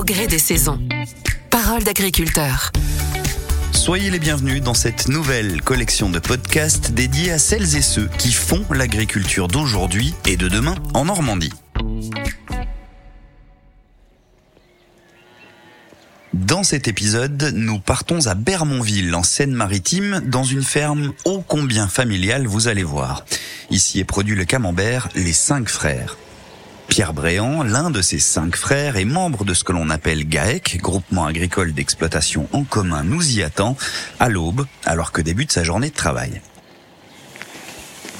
au gré des saisons. Parole d'agriculteur. Soyez les bienvenus dans cette nouvelle collection de podcasts dédiée à celles et ceux qui font l'agriculture d'aujourd'hui et de demain en Normandie. Dans cet épisode, nous partons à Bermonville, en Seine-Maritime, dans une ferme ô combien familiale, vous allez voir. Ici est produit le camembert Les Cinq Frères. Pierre Bréant, l'un de ses cinq frères, est membre de ce que l'on appelle GAEC, groupement agricole d'exploitation en commun, nous y attend, à l'aube, alors que débute sa journée de travail.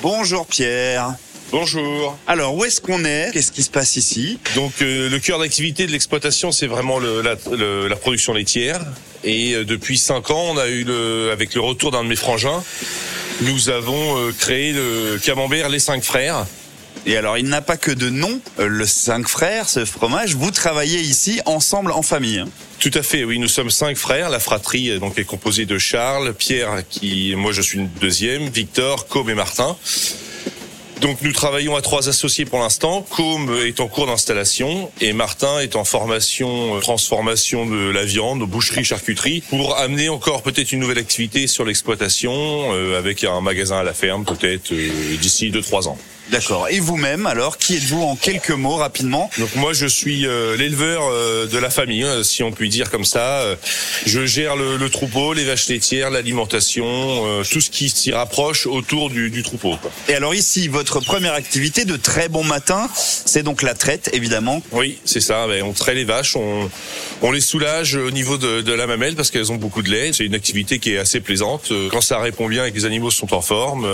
Bonjour Pierre. Bonjour. Alors, où est-ce qu'on est? Qu'est-ce qui se passe ici? Donc euh, le cœur d'activité de l'exploitation, c'est vraiment le, la, le, la, production laitière. Et euh, depuis cinq ans, on a eu le, avec le retour d'un de mes frangins, nous avons euh, créé le camembert Les Cinq Frères. Et alors, il n'a pas que de nom, euh, le Cinq Frères, ce fromage. Vous travaillez ici ensemble en famille. Tout à fait, oui. Nous sommes cinq frères. La fratrie donc est composée de Charles, Pierre, qui, moi, je suis une deuxième, Victor, Cobb et Martin. Donc nous travaillons à trois associés pour l'instant. Com est en cours d'installation et Martin est en formation euh, transformation de la viande, boucherie, charcuterie, pour amener encore peut-être une nouvelle activité sur l'exploitation euh, avec un magasin à la ferme peut-être euh, d'ici deux trois ans. D'accord. Et vous-même, alors, qui êtes-vous en quelques mots rapidement Donc moi, je suis euh, l'éleveur euh, de la famille, hein, si on peut dire comme ça. Euh, je gère le, le, troupeau, les vaches laitières, l'alimentation, euh, tout ce qui s'y rapproche autour du, du troupeau. Quoi. Et alors ici, votre première activité de très bon matin, c'est donc la traite, évidemment. Oui, c'est ça. Ben, on traite les vaches, on, on les soulage au niveau de, de la mamelle parce qu'elles ont beaucoup de lait. C'est une activité qui est assez plaisante. Quand ça répond bien et que les animaux sont en forme,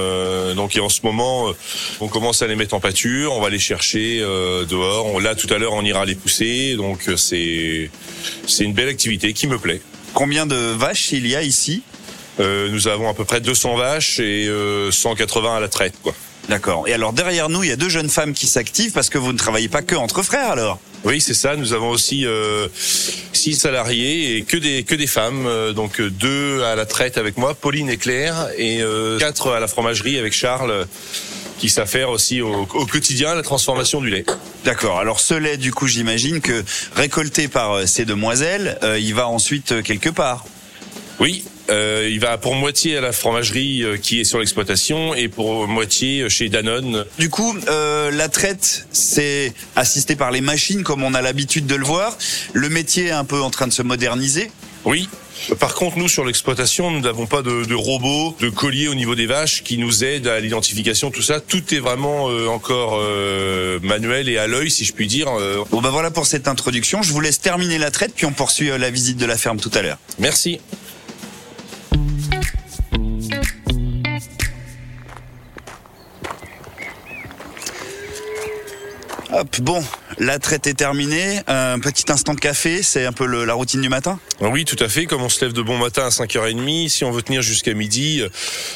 donc et en ce moment, on commence à les mettre en pâture, on va les chercher euh, dehors. On, là, tout à l'heure, on ira les pousser. Donc, c'est c'est une belle activité qui me plaît. Combien de vaches il y a ici? Euh, Nous avons à peu près 200 vaches et euh, 180 à la traite, quoi. D'accord. Et alors derrière nous, il y a deux jeunes femmes qui s'activent parce que vous ne travaillez pas que entre frères alors? Oui, c'est ça. Nous avons aussi euh, six salariés et que des que des femmes. Euh, donc deux à la traite avec moi, Pauline et Claire, et euh, quatre à la fromagerie avec Charles qui s'affaire aussi au, au, quotidien à la transformation du lait. D'accord. Alors ce lait, du coup, j'imagine que récolté par ces demoiselles, euh, il va ensuite euh, quelque part. Oui. Euh, il va pour moitié à la fromagerie euh, qui est sur l'exploitation et pour moitié chez Danone. Du coup, euh, la traite, c'est assisté par les machines comme on a l'habitude de le voir. Le métier est un peu en train de se moderniser. Oui, par contre, nous, sur l'exploitation, nous n'avons pas de, de, robots, de colliers au niveau des vaches qui nous aident à l'identification, tout ça. Tout est vraiment euh, encore euh, manuel et à l'œil, si je puis dire. Bon, ben voilà pour cette introduction. Je vous laisse terminer la traite, puis on poursuit la visite de la ferme tout à l'heure. Merci. Hop, bon, la traite est terminée. Un petit instant de café, c'est un peu le, la routine du matin Oui, tout à fait. Comme on se lève de bon matin à 5h30, si on veut tenir jusqu'à midi,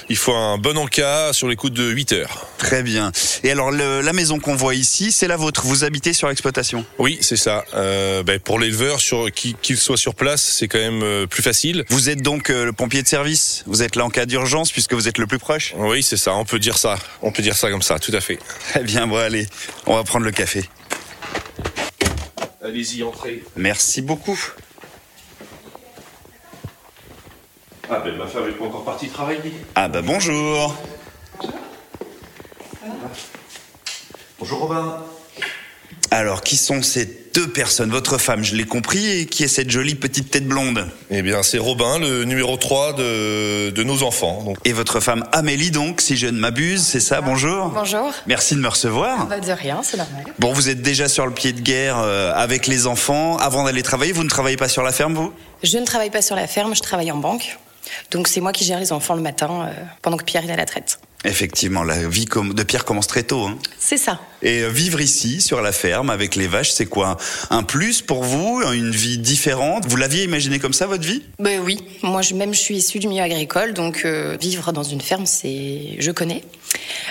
il faut un bon encas sur les coups de 8h. Très bien. Et alors, le, la maison qu'on voit ici, c'est la vôtre. Vous habitez sur l'exploitation? Oui, c'est ça. Euh, ben, pour l'éleveur, qu'il qu soit sur place, c'est quand même euh, plus facile. Vous êtes donc euh, le pompier de service? Vous êtes là en cas d'urgence puisque vous êtes le plus proche? Oui, c'est ça. On peut dire ça. On peut dire ça comme ça, tout à fait. Très bien, bon allez, on va prendre le café. Allez-y, entrez. Merci beaucoup. Ah ben ma femme est pas encore partie travailler. Ah ben bonjour. Bonjour Robin. Alors, qui sont ces deux personnes? Votre femme, je l'ai compris, et qui est cette jolie petite tête blonde? Eh bien, c'est Robin, le numéro 3 de, de nos enfants. Donc. Et votre femme Amélie, donc, si je ne m'abuse, c'est ça? Bonjour. Bonjour. Merci de me recevoir. Bah de rien, c'est normal. Bon, vous êtes déjà sur le pied de guerre euh, avec les enfants. Avant d'aller travailler, vous ne travaillez pas sur la ferme, vous? Je ne travaille pas sur la ferme, je travaille en banque. Donc c'est moi qui gère les enfants le matin, euh, pendant que Pierre est à la traite. Effectivement, la vie de Pierre commence très tôt. Hein. C'est ça. Et vivre ici, sur la ferme, avec les vaches, c'est quoi? Un plus pour vous? Une vie différente? Vous l'aviez imaginé comme ça, votre vie? Ben oui. Moi, je, même, je suis issue du milieu agricole, donc euh, vivre dans une ferme, c'est, je connais.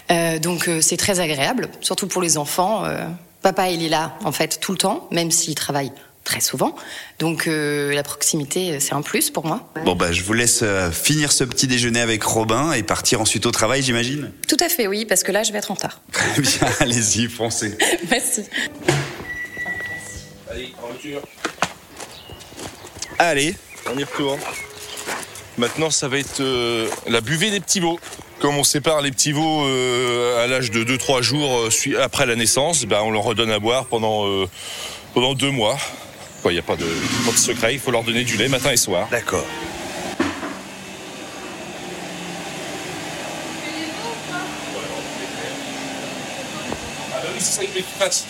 Euh, donc euh, c'est très agréable, surtout pour les enfants. Euh, papa, il est là, en fait, tout le temps, même s'il travaille très souvent. Donc euh, la proximité, c'est un plus pour moi. Bon bah je vous laisse euh, finir ce petit déjeuner avec Robin et partir ensuite au travail, j'imagine. Tout à fait, oui, parce que là, je vais être en retard. Très bien, allez-y, foncez. Merci. Allez, en voiture. Allez, On y retourne. Maintenant, ça va être euh, la buvée des petits veaux. Comme on sépare les petits veaux euh, à l'âge de 2-3 jours euh, après la naissance, ben, on leur redonne à boire pendant, euh, pendant deux mois. Il n'y a pas de, pas de secret, il faut leur donner du lait matin et soir. d'accord. Ah bah oui, c'est ça que tu fasses.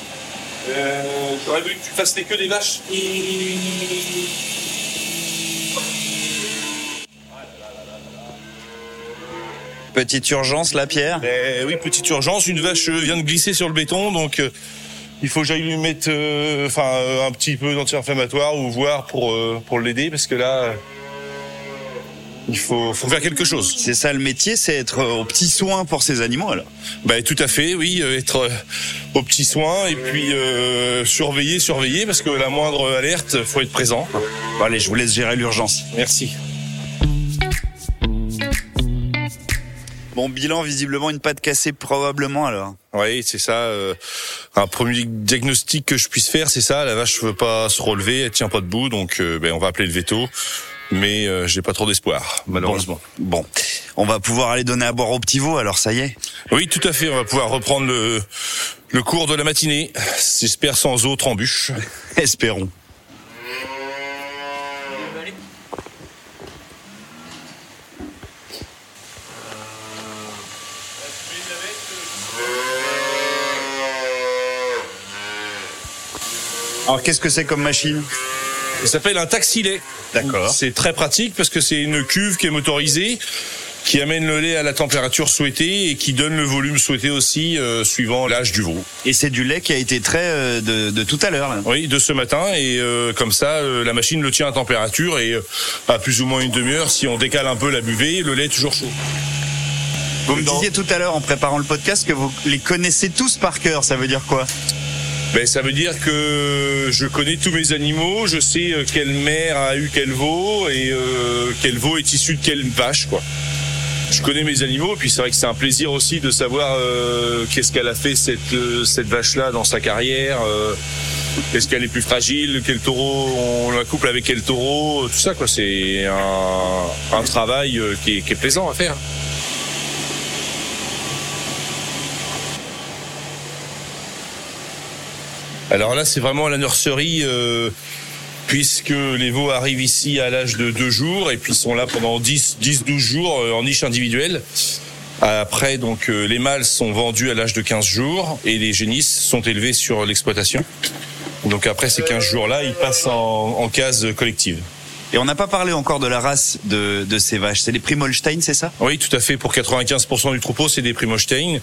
Euh, J'aurais voulu que tu fasses les queues des vaches. Petite urgence là, Pierre? Eh oui, petite urgence, une vache vient de glisser sur le béton, donc euh, il faut que j'aille lui mettre euh, enfin, euh, un petit peu d'anti-inflammatoire ou voir pour, euh, pour l'aider, parce que là, il faut, faut faire quelque chose. C'est ça le métier, c'est être aux petits soins pour ces animaux alors. Bah, tout à fait, oui, être aux petits soins et puis euh, surveiller, surveiller, parce que la moindre alerte, faut être présent. Bon, allez, je vous laisse gérer l'urgence. Merci. Bon bilan, visiblement une patte cassée probablement alors. Oui, c'est ça. euh, un premier diagnostic que je puisse faire, c'est ça. La vache veut pas se relever, elle tient pas debout, donc euh, ben, on va appeler le veto. Mais euh, j'ai pas trop d'espoir, malheureusement. Bon, on va pouvoir aller donner à boire aux petits veaux alors ça y est. Oui, tout à fait. On va pouvoir reprendre le, le cours de la matinée. J'espère sans autre embûche. Espérons. Alors qu'est-ce que c'est comme machine? Ça s'appelle un taxi-lait. D'accord. C'est très pratique parce que c'est une cuve qui est motorisée, qui amène le lait à la température souhaitée et qui donne le volume souhaité aussi euh, suivant l'âge du veau. Et c'est du lait qui a été trait euh, de, de tout à l'heure. Oui, de ce matin et euh, comme ça, la machine le tient à température et à plus ou moins une demi-heure, si on décale un peu la buvée, le lait est toujours chaud. Vous me disiez tout à l'heure en préparant le podcast que vous les connaissez tous par cœur. Ça veut dire quoi? Ben, ça veut dire que je connais tous mes animaux, je sais euh, quelle mère a eu quel veau et euh, quel veau est issu de quelle vache, quoi. Je connais mes animaux, et puis c'est vrai que c'est un plaisir aussi de savoir euh, qu'est-ce qu'elle a fait cette cette vache-là dans sa carrière. euh, Est-ce qu'elle est plus fragile Quel taureau On la couple avec quel taureau Tout ça, quoi. C'est un, travail qui est plaisant à faire. Alors là, c'est vraiment la nurserie, euh, puisque les veaux arrivent ici à l'âge de deux jours et puis sont là pendant 10, 10 12 jours euh, en niche individuelle. Après, donc, euh, les mâles sont vendus à l'âge de 15 jours et les génisses sont élevés sur l'exploitation. Donc après ces 15 jours-là, ils passent en, en case collective. Et on n'a pas parlé encore de la race de, de ces vaches. C'est les Primolstein, c'est ça? Oui, tout à fait. Pour 95% du troupeau, c'est des Primostein.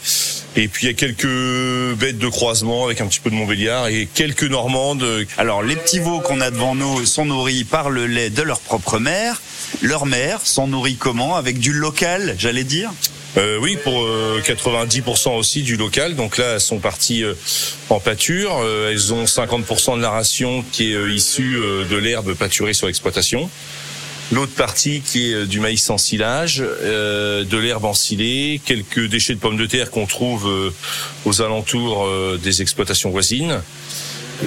Et puis il y a quelques bêtes de croisement avec un petit peu de Montbéliard et quelques Normandes. Alors, les petits veaux qu'on a devant nous sont nourris par le lait de leur propre mère. Leurs mères sont nourries comment? Avec du local, j'allais dire? Euh, oui, pour euh, 90% aussi du local. Donc là, elles sont parties euh, en pâture. Euh, elles ont 50% de la ration qui est euh, issue euh, de l'herbe pâturée sur l'exploitation. L'autre partie qui est euh, du maïs en silage, euh, de l'herbe ensilée, quelques déchets de pommes de terre qu'on trouve euh, aux alentours euh, des exploitations voisines,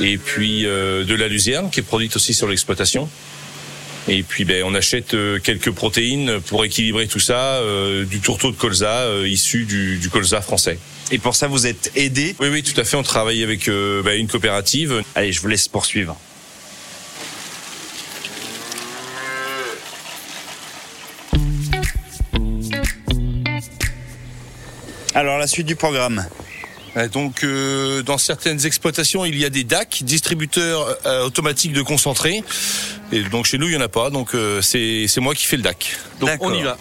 et puis euh, de la luzerne qui est produite aussi sur l'exploitation. Et puis ben, on achète euh, quelques protéines pour équilibrer tout ça, euh, du tourteau de colza euh, issu du, du colza français. Et pour ça, vous êtes aidés. Oui, oui, tout à fait. On travaille avec euh, ben, une coopérative. Allez, je vous laisse poursuivre. Alors, la suite du programme. Euh, Donc, euh, dans certaines exploitations, il y a des DAC, distributeurs euh, automatiques de concentré. Et donc, chez nous, il y en a pas. Donc, euh, c'est c'est moi qui fais le DAC. Donc, on y va.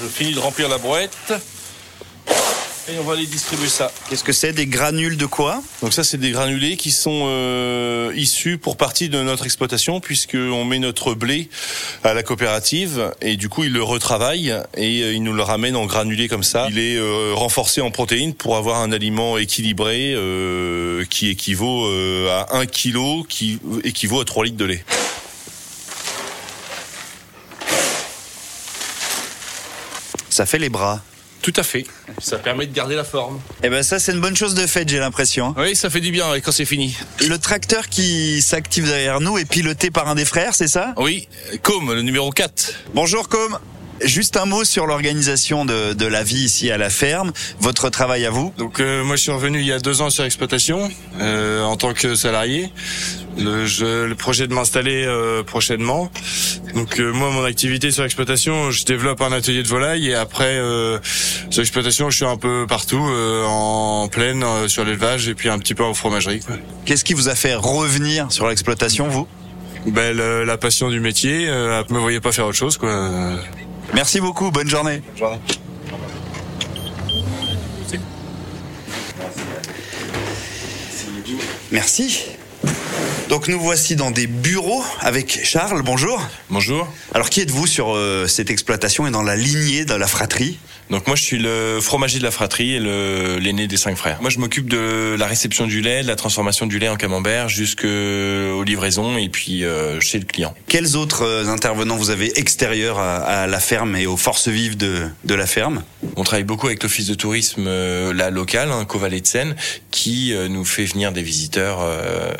Je finis de remplir la boîte. Et on va aller distribuer ça. Qu'est-ce que c'est Des granules de quoi? Donc ça, c'est des granulés qui sont euh, issus pour partie de notre exploitation, puisqu'on met notre blé à la coopérative et du coup, ils le retravaillent et euh, ils nous le ramènent en granulés comme ça. Il est euh, renforcé en protéines pour avoir un aliment équilibré euh, qui équivaut euh, à 1 kg, qui équivaut à 3 litres de lait. Ça fait les bras. Tout à fait. Ça permet de garder la forme. Eh ben ça c'est une bonne chose de fait, j'ai l'impression. Oui, ça fait du bien quand c'est fini. Le tracteur qui s'active derrière nous est piloté par un des frères, c'est ça? Oui, Com, le numéro 4. Bonjour Com. Juste un mot sur l'organisation de, de, la vie ici à la ferme, votre travail à vous. Donc euh, moi je suis revenu il y a deux ans sur l'exploitation euh, en tant que salarié. Le, je, le projet de m'installer euh, prochainement. Donc euh, moi mon activité sur l'exploitation, je développe un atelier de volaille et après euh, sur l'exploitation je suis un peu partout en plaine sur l'élevage et puis un petit peu en fromagerie. Qu'est-ce qui vous a fait revenir sur l'exploitation vous? Ben, le, la passion du métier, euh, me voyais pas faire autre chose quoi. Merci beaucoup, bonne journée. Bonne journée. Merci. Donc nous voici dans des bureaux avec Charles. Bonjour. Bonjour. Alors qui êtes-vous sur euh, cette exploitation et dans la lignée de la fratrie? Donc moi je suis le fromager de la fratrie et l'aîné des cinq frères. Moi je m'occupe de la réception du lait, de la transformation du lait en camembert jusqu'aux livraisons et puis euh, chez le client. Quels autres euh, intervenants vous avez extérieurs à, à, la ferme et aux forces vives de, de la ferme? On travaille beaucoup avec l'office de tourisme euh, la locale, hein, Covalet de Seine, qui euh, nous fait venir des visiteurs euh,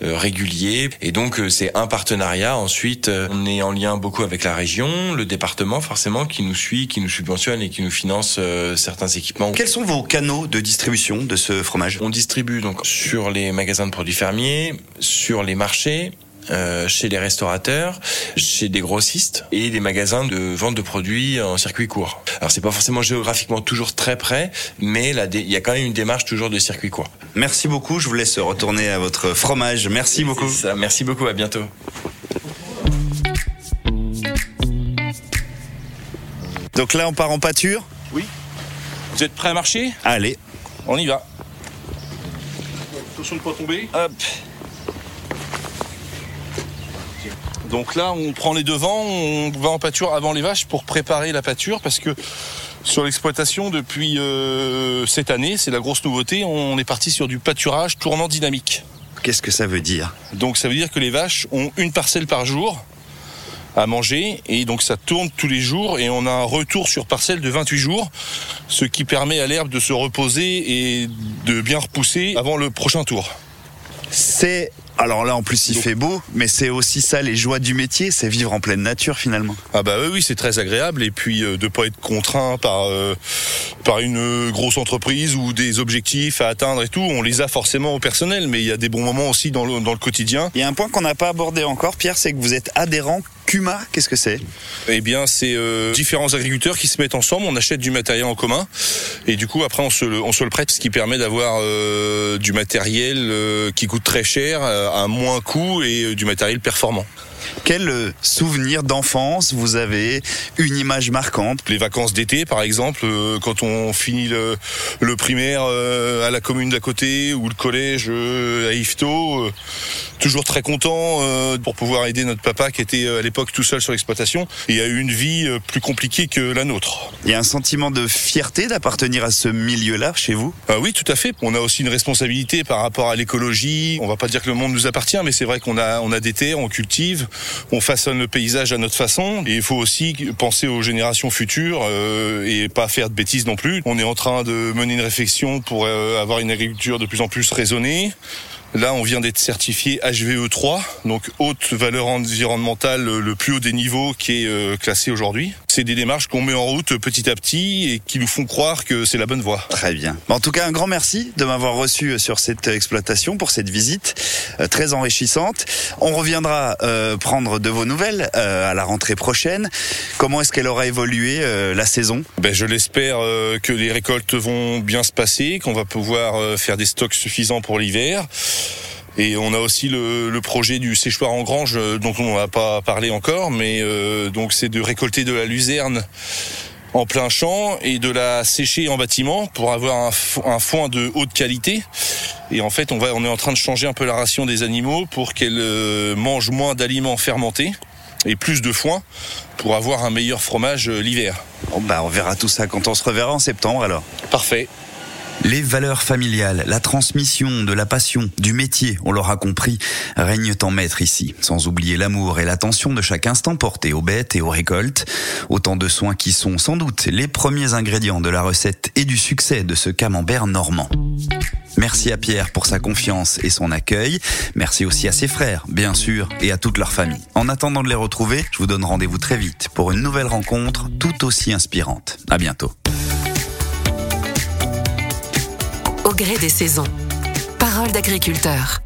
réguliers et donc c'est un partenariat. Ensuite on est en lien beaucoup avec la région, le département forcément qui nous suit, qui nous subventionne et qui nous finance euh, certains équipements. Quels sont vos canaux de distribution de ce fromage? On distribue donc sur les magasins de produits fermiers, sur les marchés, euh, chez les restaurateurs, chez des grossistes et des magasins de vente de produits en circuit court. Alors c'est pas forcément géographiquement toujours très près, mais il y a quand même une démarche toujours de circuit court. Merci beaucoup, je vous laisse retourner à votre fromage. Merci beaucoup. Ça, merci beaucoup, à bientôt. Donc là, on part en pâture Oui. Vous êtes prêts à marcher? Allez. On y va. Attention de ne pas tomber. Hop. Donc là, on prend les devants, on va en pâture avant les vaches pour préparer la pâture parce que sur l'exploitation depuis euh, cette année, c'est la grosse nouveauté, on est parti sur du pâturage tournant dynamique. Qu'est-ce que ça veut dire? Donc ça veut dire que les vaches ont une parcelle par jour à manger et donc ça tourne tous les jours et on a un retour sur parcelle de 28 jours, ce qui permet à l'herbe de se reposer et de bien repousser avant le prochain tour. C'est alors là, en plus, il fait beau, mais c'est aussi ça les joies du métier, c'est vivre en pleine nature finalement. Ah bah oui, c'est très agréable et puis euh, de pas être contraint par euh, par une grosse entreprise ou des objectifs à atteindre et tout. On les a forcément au personnel, mais il y a des bons moments aussi dans le, dans le quotidien. Il y a un point qu'on n'a pas abordé encore, Pierre, c'est que vous êtes adhérent Cuma, qu'est-ce que c'est Eh bien, c'est euh, différents agriculteurs qui se mettent ensemble, on achète du matériel en commun, et du coup, après, on se le, prête, ce qui permet d'avoir euh, du matériel euh, qui coûte très cher, à moins coût, et du matériel performant. Quel euh, souvenir d'enfance vous avez Une image marquante Les vacances d'été, par exemple, euh, quand on finit le, le primaire euh, à la commune d'à côté ou le collège à Yvetot, toujours très content pour pouvoir aider notre papa qui était à l'époque tout seul sur l'exploitation et a eu une vie plus compliquée que la nôtre. Il y a un sentiment de fierté d'appartenir à ce milieu-là chez vous? Ah Oui, tout à fait. On a aussi une responsabilité par rapport à l'écologie. On va pas dire que le monde nous appartient, mais c'est vrai qu'on a, on a des terres, on cultive on façonne le paysage à notre façon et il faut aussi penser aux générations futures euh, et pas faire de bêtises non plus. On est en train de mener une réflexion pour euh, avoir une agriculture de plus en plus raisonnée. Là, on vient d'être certifié HVE3, donc haute valeur environnementale, le plus haut des niveaux qui est euh, classé aujourd'hui. C'est des démarches qu'on met en route petit à petit et qui nous font croire que c'est la bonne voie. Très bien. En tout cas, un grand merci de m'avoir reçu sur cette exploitation pour cette visite euh, très enrichissante. On reviendra euh, prendre de vos nouvelles euh, à la rentrée prochaine. Comment est-ce qu'elle aura évolué euh, la saison? Ben, Je l'espère que les récoltes vont bien se passer, qu'on va pouvoir faire des stocks suffisants pour l'hiver. Et on a aussi le, le, projet du séchoir en grange dont on n'a pas parlé encore, mais euh, donc c'est de récolter de la luzerne en plein champ et de la sécher en bâtiment pour avoir un, un foin de haute qualité. Et en fait, on va, on est en train de changer un peu la ration des animaux pour qu'elles euh, mangent moins d'aliments fermentés et plus de foin pour avoir un meilleur fromage l'hiver. Bon bah on verra tout ça quand on se reverra en septembre alors. Parfait. Les valeurs familiales, la transmission de la passion, du métier, on l'aura compris, règnent en maître ici, sans oublier l'amour et l'attention de chaque instant porté aux bêtes et aux récoltes. Autant de soins qui sont sans doute les premiers ingrédients de la recette et du succès de ce camembert normand. Merci à Pierre pour sa confiance et son accueil. Merci aussi à ses frères, bien sûr, et à toute leur famille. En attendant de les retrouver, je vous donne rendez-vous très vite pour une nouvelle rencontre tout aussi inspirante. À bientôt. Au gré des saisons. Parole d'agriculteur.